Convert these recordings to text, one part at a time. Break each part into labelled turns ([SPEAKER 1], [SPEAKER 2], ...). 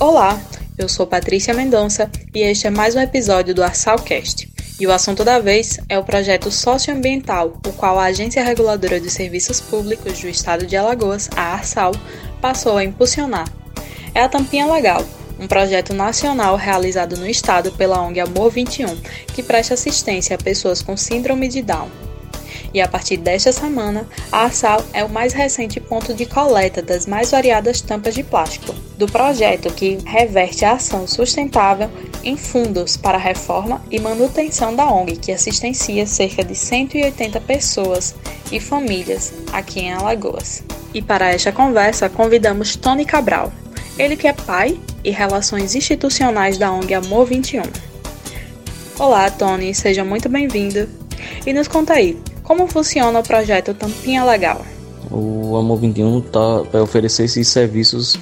[SPEAKER 1] Olá, eu sou Patrícia Mendonça e este é mais um episódio do Arsalcast. E o assunto da vez é o projeto socioambiental, o qual a Agência Reguladora de Serviços Públicos do Estado de Alagoas, a ARSAL, passou a impulsionar. É a Tampinha Legal, um projeto nacional realizado no estado pela ONG Amor 21, que presta assistência a pessoas com síndrome de Down. E a partir desta semana, a Arsal é o mais recente ponto de coleta das mais variadas tampas de plástico do projeto que reverte a ação sustentável em fundos para a reforma e manutenção da ONG, que assistencia cerca de 180 pessoas e famílias aqui em Alagoas. E para esta conversa, convidamos Tony Cabral, ele que é pai e relações institucionais da ONG Amor 21. Olá, Tony, seja muito bem-vindo. E nos conta aí, como funciona o projeto Tampinha Legal?
[SPEAKER 2] O Amor 21 tá, vai oferecer esses serviços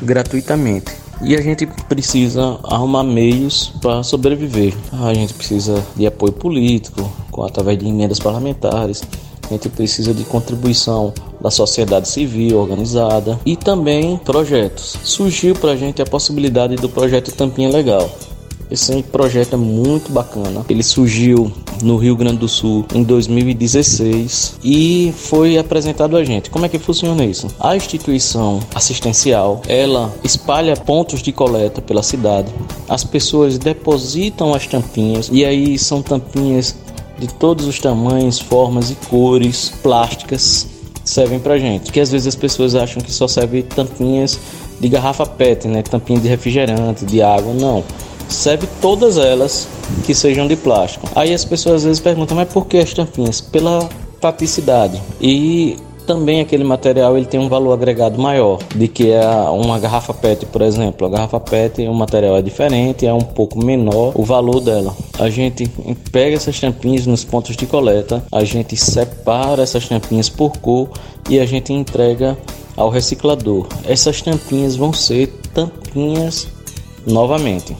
[SPEAKER 2] gratuitamente. E a gente precisa arrumar meios para sobreviver. A gente precisa de apoio político, através de emendas parlamentares. A gente precisa de contribuição da sociedade civil organizada e também projetos. Surgiu para a gente a possibilidade do projeto Tampinha Legal. Esse projeto é muito bacana. Ele surgiu no Rio Grande do Sul em 2016 e foi apresentado a gente. Como é que funciona isso? A instituição assistencial, ela espalha pontos de coleta pela cidade. As pessoas depositam as tampinhas e aí são tampinhas de todos os tamanhos, formas e cores, plásticas servem pra gente. Que às vezes as pessoas acham que só serve tampinhas de garrafa PET, né? Tampinha de refrigerante, de água, não serve todas elas que sejam de plástico. Aí as pessoas às vezes perguntam, mas por que as tampinhas? Pela praticidade. E também aquele material ele tem um valor agregado maior de que é uma garrafa PET, por exemplo. A garrafa PET, o material é diferente, é um pouco menor o valor dela. A gente pega essas tampinhas nos pontos de coleta, a gente separa essas tampinhas por cor e a gente entrega ao reciclador. Essas tampinhas vão ser tampinhas novamente.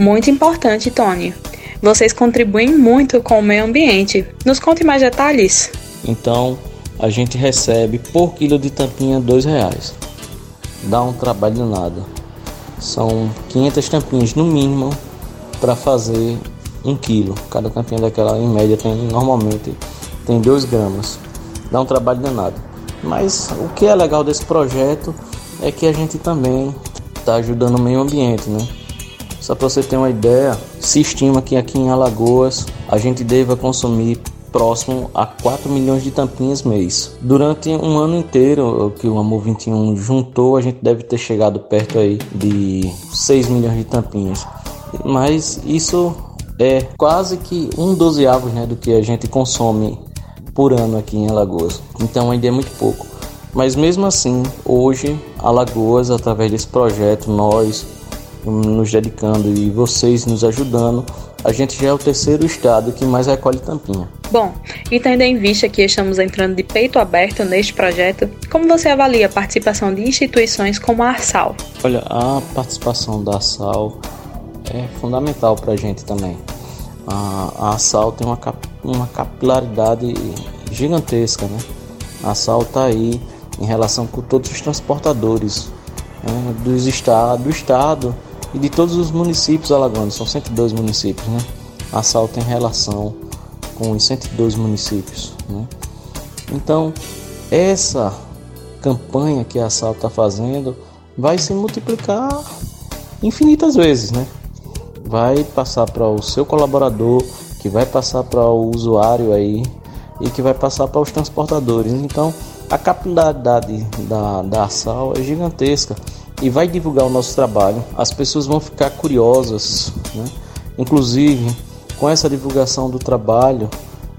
[SPEAKER 1] Muito importante, Tony. Vocês contribuem muito com o meio ambiente. Nos conte mais detalhes.
[SPEAKER 2] Então, a gente recebe por quilo de tampinha dois reais. Dá um trabalho nada. São 500 tampinhas no mínimo para fazer um quilo. Cada tampinha daquela em média tem normalmente tem 2 gramas. Dá um trabalho danado. Mas o que é legal desse projeto é que a gente também está ajudando o meio ambiente, né? Só para você ter uma ideia, se estima que aqui em Alagoas a gente deva consumir próximo a 4 milhões de tampinhas mês. Durante um ano inteiro que o Amor 21 juntou, a gente deve ter chegado perto aí de 6 milhões de tampinhas. Mas isso é quase que um dozeavo né, do que a gente consome por ano aqui em Alagoas. Então ainda é muito pouco. Mas mesmo assim, hoje, Alagoas, através desse projeto, nós nos dedicando e vocês nos ajudando, a gente já é o terceiro estado que mais recolhe tampinha.
[SPEAKER 1] Bom, e tendo em vista que estamos entrando de peito aberto neste projeto, como você avalia a participação de instituições como a Arsal?
[SPEAKER 2] Olha, a participação da Arsal é fundamental para a gente também. A, Arsal tem uma, cap, uma capilaridade gigantesca, né? A Arsal está aí em relação com todos os transportadores né, dos estados, do estado e de todos os municípios alagoanos, são 102 municípios, né? A SAL tem relação com os 102 municípios, né? Então, essa campanha que a SAL está fazendo vai se multiplicar infinitas vezes, né? Vai passar para o seu colaborador, que vai passar para o usuário aí e que vai passar para os transportadores. Então, a capilaridade da, da SAL é gigantesca e vai divulgar o nosso trabalho. As pessoas vão ficar curiosas, né? inclusive com essa divulgação do trabalho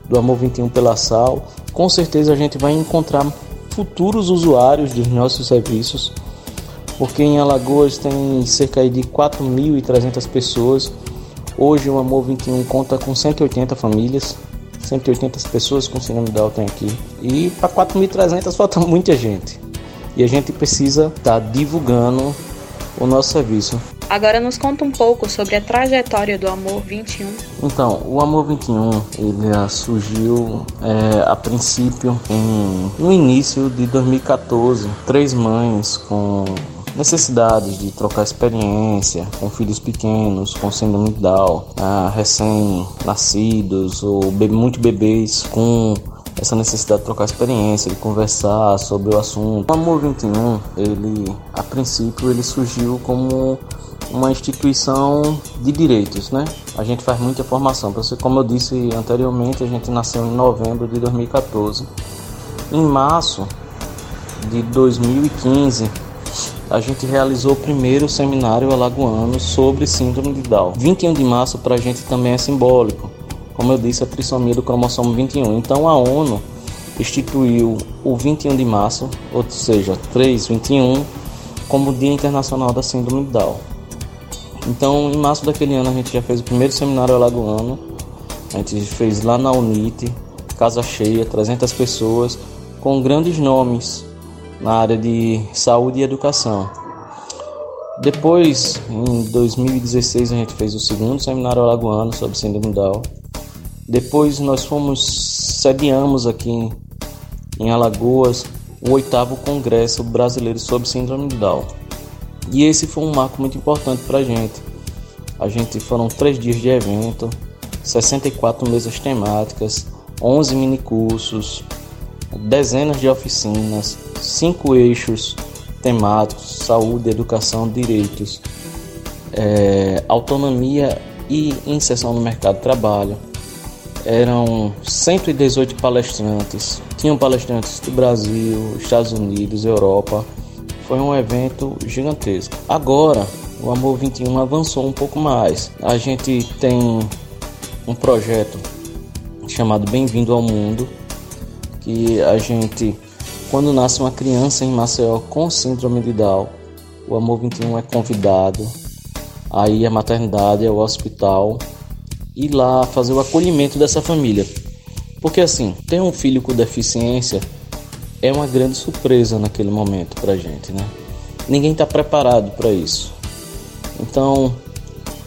[SPEAKER 2] do Amor 21 pela Sal, com certeza a gente vai encontrar futuros usuários dos nossos serviços, porque em Alagoas tem cerca de 4.300 pessoas. Hoje o Amor 21 conta com 180 famílias, 180 pessoas com síndrome de tem aqui. E para 4.300 falta muita gente e a gente precisa estar tá divulgando o nosso serviço.
[SPEAKER 1] Agora nos conta um pouco sobre a trajetória do Amor 21.
[SPEAKER 2] Então, o Amor 21 ele surgiu é, a princípio em, no início de 2014. Três mães com necessidades de trocar experiência com filhos pequenos, com síndrome Down, ah, recém-nascidos ou muito bebês com essa necessidade de trocar experiência, de conversar sobre o assunto. O Amor 21, ele a princípio ele surgiu como uma instituição de direitos, né? A gente faz muita formação. Como eu disse anteriormente, a gente nasceu em novembro de 2014. Em março de 2015, a gente realizou o primeiro seminário alagoano sobre síndrome de Down. 21 de março para a gente também é simbólico, como eu disse, a trissomia do cromossomo 21. Então a ONU instituiu o 21 de março, ou seja, 321, como Dia Internacional da Síndrome de Down. Então, em março daquele ano, a gente já fez o primeiro seminário alagoano. A gente fez lá na UNIT, casa cheia, 300 pessoas, com grandes nomes na área de saúde e educação. Depois, em 2016, a gente fez o segundo seminário alagoano sobre síndrome Down. Depois, nós fomos, sediamos aqui em Alagoas o oitavo Congresso Brasileiro sobre Síndrome de Down. E esse foi um marco muito importante para a gente. A gente foram três dias de evento, 64 mesas temáticas, 11 mini cursos, dezenas de oficinas, cinco eixos temáticos: saúde, educação, direitos, é, autonomia e inserção no mercado de trabalho. Eram 118 palestrantes, tinham palestrantes do Brasil, Estados Unidos, Europa. Foi um evento gigantesco. Agora, o Amor 21 avançou um pouco mais. A gente tem um projeto chamado Bem-vindo ao Mundo, que a gente, quando nasce uma criança em Maceió com síndrome de Down, o Amor 21 é convidado aí a maternidade, ao hospital, e lá fazer o acolhimento dessa família. Porque assim, ter um filho com deficiência é uma grande surpresa naquele momento pra gente, né? Ninguém está preparado para isso. Então,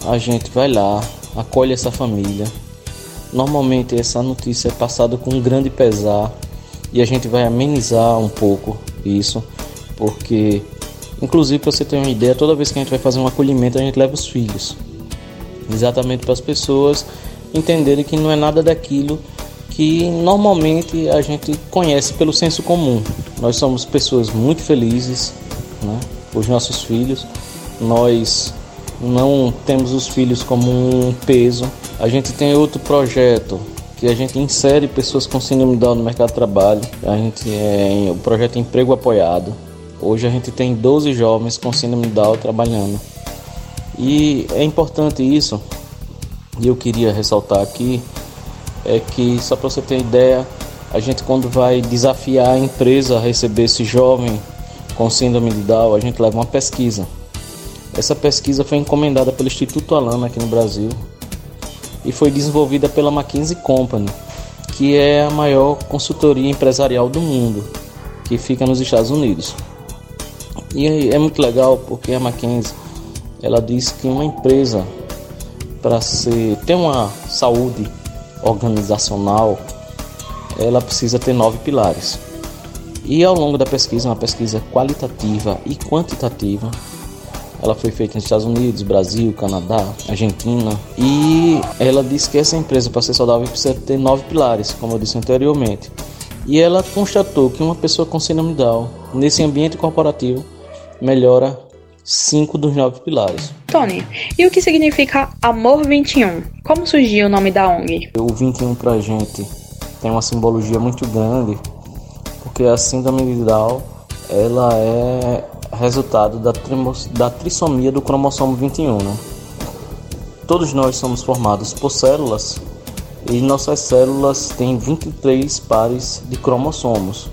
[SPEAKER 2] a gente vai lá, acolhe essa família. Normalmente essa notícia é passada com um grande pesar e a gente vai amenizar um pouco isso, porque inclusive para você ter uma ideia, toda vez que a gente vai fazer um acolhimento, a gente leva os filhos. Exatamente para as pessoas entenderem que não é nada daquilo que normalmente a gente conhece pelo senso comum. Nós somos pessoas muito felizes, né, os nossos filhos. Nós não temos os filhos como um peso. A gente tem outro projeto que a gente insere pessoas com síndrome de Down no mercado de trabalho. A gente é o projeto Emprego Apoiado. Hoje a gente tem 12 jovens com síndrome de Down trabalhando. E é importante isso. E eu queria ressaltar aqui é que só para você ter ideia, a gente quando vai desafiar a empresa a receber esse jovem com síndrome de Down, a gente leva uma pesquisa. Essa pesquisa foi encomendada pelo Instituto Alama aqui no Brasil e foi desenvolvida pela McKinsey Company, que é a maior consultoria empresarial do mundo, que fica nos Estados Unidos. E é muito legal porque a McKinsey ela diz que uma empresa para ser ter uma saúde organizacional, ela precisa ter nove pilares. E ao longo da pesquisa, uma pesquisa qualitativa e quantitativa, ela foi feita nos Estados Unidos, Brasil, Canadá, Argentina. E ela diz que essa empresa, para ser saudável, precisa ter nove pilares, como eu disse anteriormente. E ela constatou que uma pessoa com síndrome Down, nesse ambiente corporativo, melhora cinco dos nove pilares.
[SPEAKER 1] Tony, e o que significa Amor 21? Como surgiu o nome da ONG?
[SPEAKER 2] O 21 pra gente tem uma simbologia muito grande, porque a síndrome de Down, ela é resultado da, da trissomia do cromossomo 21. Né? Todos nós somos formados por células e nossas células têm 23 pares de cromossomos,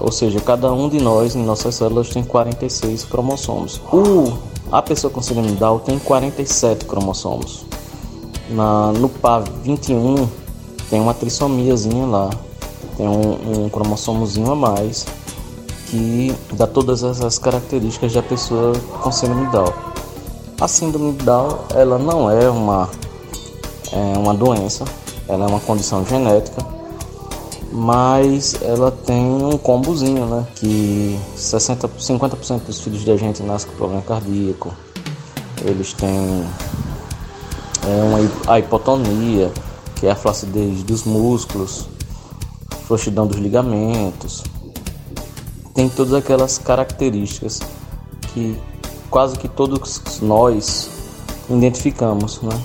[SPEAKER 2] ou seja, cada um de nós em nossas células tem 46 cromossomos. O, a pessoa com síndrome de Down tem 47 cromossomos. Na, no par 21 tem uma trissomiazinha lá, tem um, um cromossomozinho a mais que dá todas essas características da pessoa com síndrome de Down. A síndrome de Down ela não é uma, é uma doença, ela é uma condição genética mas ela tem um combozinho, né? Que 60, 50% dos filhos da gente nascem com problema cardíaco, eles têm é, uma, a hipotonia, que é a flacidez dos músculos, frouxidão dos ligamentos, tem todas aquelas características que quase que todos nós identificamos, né?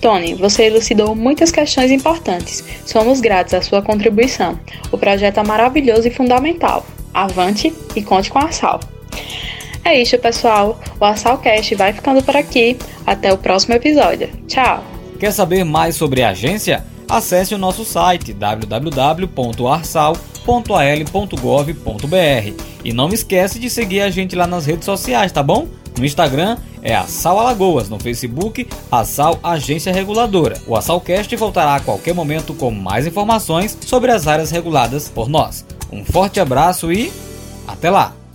[SPEAKER 1] Tony, você elucidou muitas questões importantes. Somos gratos à sua contribuição. O projeto é maravilhoso e fundamental. Avante e conte com a Sal. É isso, pessoal. O Assalcast vai ficando por aqui. Até o próximo episódio. Tchau!
[SPEAKER 3] Quer saber mais sobre a agência? Acesse o nosso site www.arsal.al.gov.br e não esquece de seguir a gente lá nas redes sociais, tá bom? No Instagram é a Sal Alagoas, no Facebook a Sal Agência Reguladora. O Assalcast voltará a qualquer momento com mais informações sobre as áreas reguladas por nós. Um forte abraço e até lá!